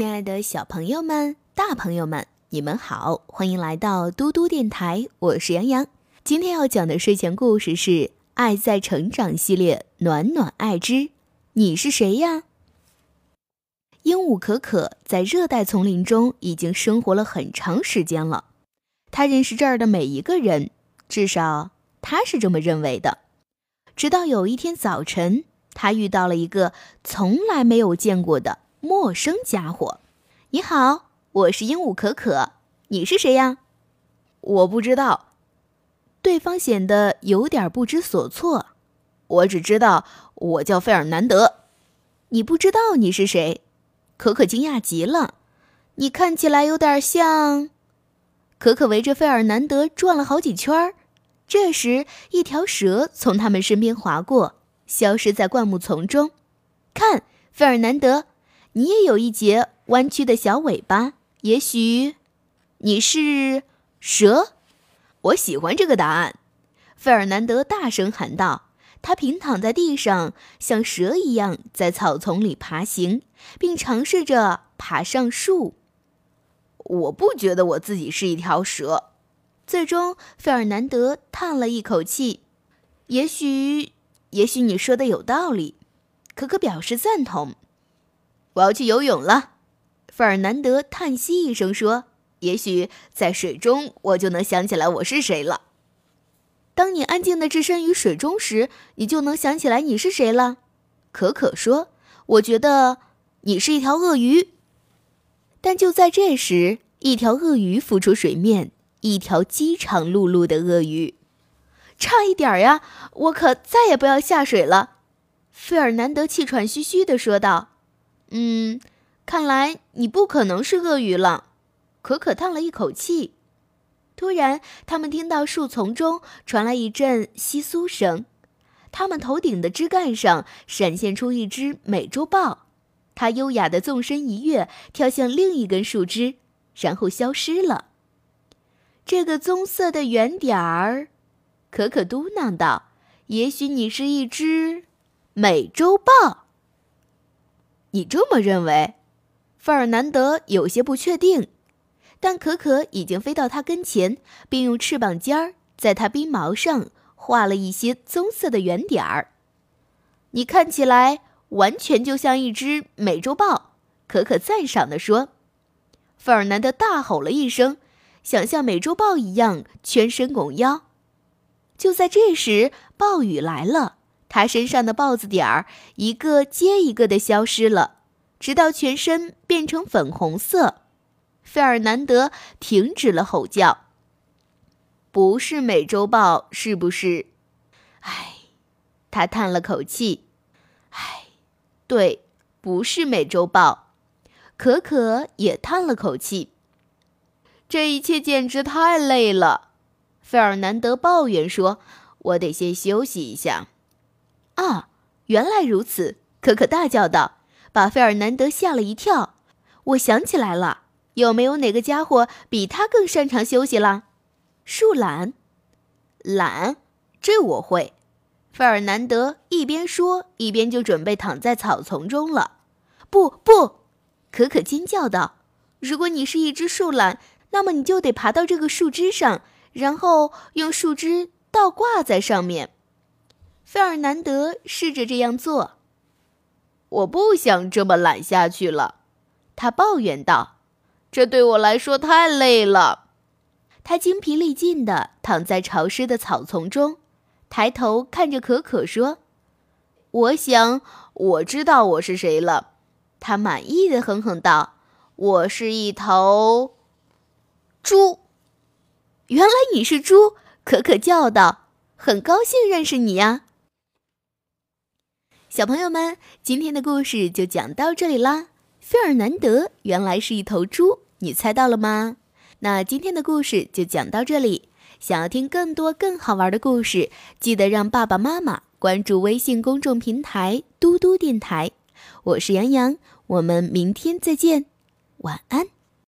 亲爱的小朋友们、大朋友们，你们好，欢迎来到嘟嘟电台，我是杨洋。今天要讲的睡前故事是《爱在成长》系列，暖暖爱之你是谁呀？鹦鹉可可在热带丛林中已经生活了很长时间了，他认识这儿的每一个人，至少他是这么认为的。直到有一天早晨，他遇到了一个从来没有见过的。陌生家伙，你好，我是鹦鹉可可，你是谁呀？我不知道。对方显得有点不知所措。我只知道我叫费尔南德。你不知道你是谁？可可惊讶极了。你看起来有点像……可可围着费尔南德转了好几圈儿。这时，一条蛇从他们身边划过，消失在灌木丛中。看，费尔南德。你也有一节弯曲的小尾巴，也许你是蛇。我喜欢这个答案，费尔南德大声喊道。他平躺在地上，像蛇一样在草丛里爬行，并尝试着爬上树。我不觉得我自己是一条蛇。最终，费尔南德叹了一口气。也许，也许你说的有道理。可可表示赞同。我要去游泳了，费尔南德叹息一声说：“也许在水中，我就能想起来我是谁了。当你安静的置身于水中时，你就能想起来你是谁了。”可可说：“我觉得你是一条鳄鱼。”但就在这时，一条鳄鱼浮出水面，一条饥肠辘辘的鳄鱼。差一点呀，我可再也不要下水了。”费尔南德气喘吁吁地说道。嗯，看来你不可能是鳄鱼了。可可叹了一口气。突然，他们听到树丛中传来一阵窸窣声，他们头顶的枝干上闪现出一只美洲豹，它优雅的纵身一跃，跳向另一根树枝，然后消失了。这个棕色的圆点儿，可可嘟囔道：“也许你是一只美洲豹。”你这么认为？费尔南德有些不确定，但可可已经飞到他跟前，并用翅膀尖儿在他鬓毛上画了一些棕色的圆点儿。你看起来完全就像一只美洲豹，可可赞赏地说。费尔南德大吼了一声，想像美洲豹一样全身拱腰。就在这时，暴雨来了。他身上的豹子点儿一个接一个的消失了，直到全身变成粉红色。费尔南德停止了吼叫。不是美洲豹，是不是？唉，他叹了口气。唉，对，不是美洲豹。可可也叹了口气。这一切简直太累了，费尔南德抱怨说：“我得先休息一下。”啊，原来如此！可可大叫道，把费尔南德吓了一跳。我想起来了，有没有哪个家伙比他更擅长休息了？树懒，懒，这我会。费尔南德一边说，一边就准备躺在草丛中了。不不，可可尖叫道：“如果你是一只树懒，那么你就得爬到这个树枝上，然后用树枝倒挂在上面。”费尔南德试着这样做。我不想这么懒下去了，他抱怨道：“这对我来说太累了。”他精疲力尽地躺在潮湿的草丛中，抬头看着可可说：“我想我知道我是谁了。”他满意的哼哼道：“我是一头猪。”原来你是猪，可可叫道：“很高兴认识你呀。”小朋友们，今天的故事就讲到这里啦。费尔南德原来是一头猪，你猜到了吗？那今天的故事就讲到这里。想要听更多更好玩的故事，记得让爸爸妈妈关注微信公众平台“嘟嘟电台”。我是杨洋，我们明天再见，晚安。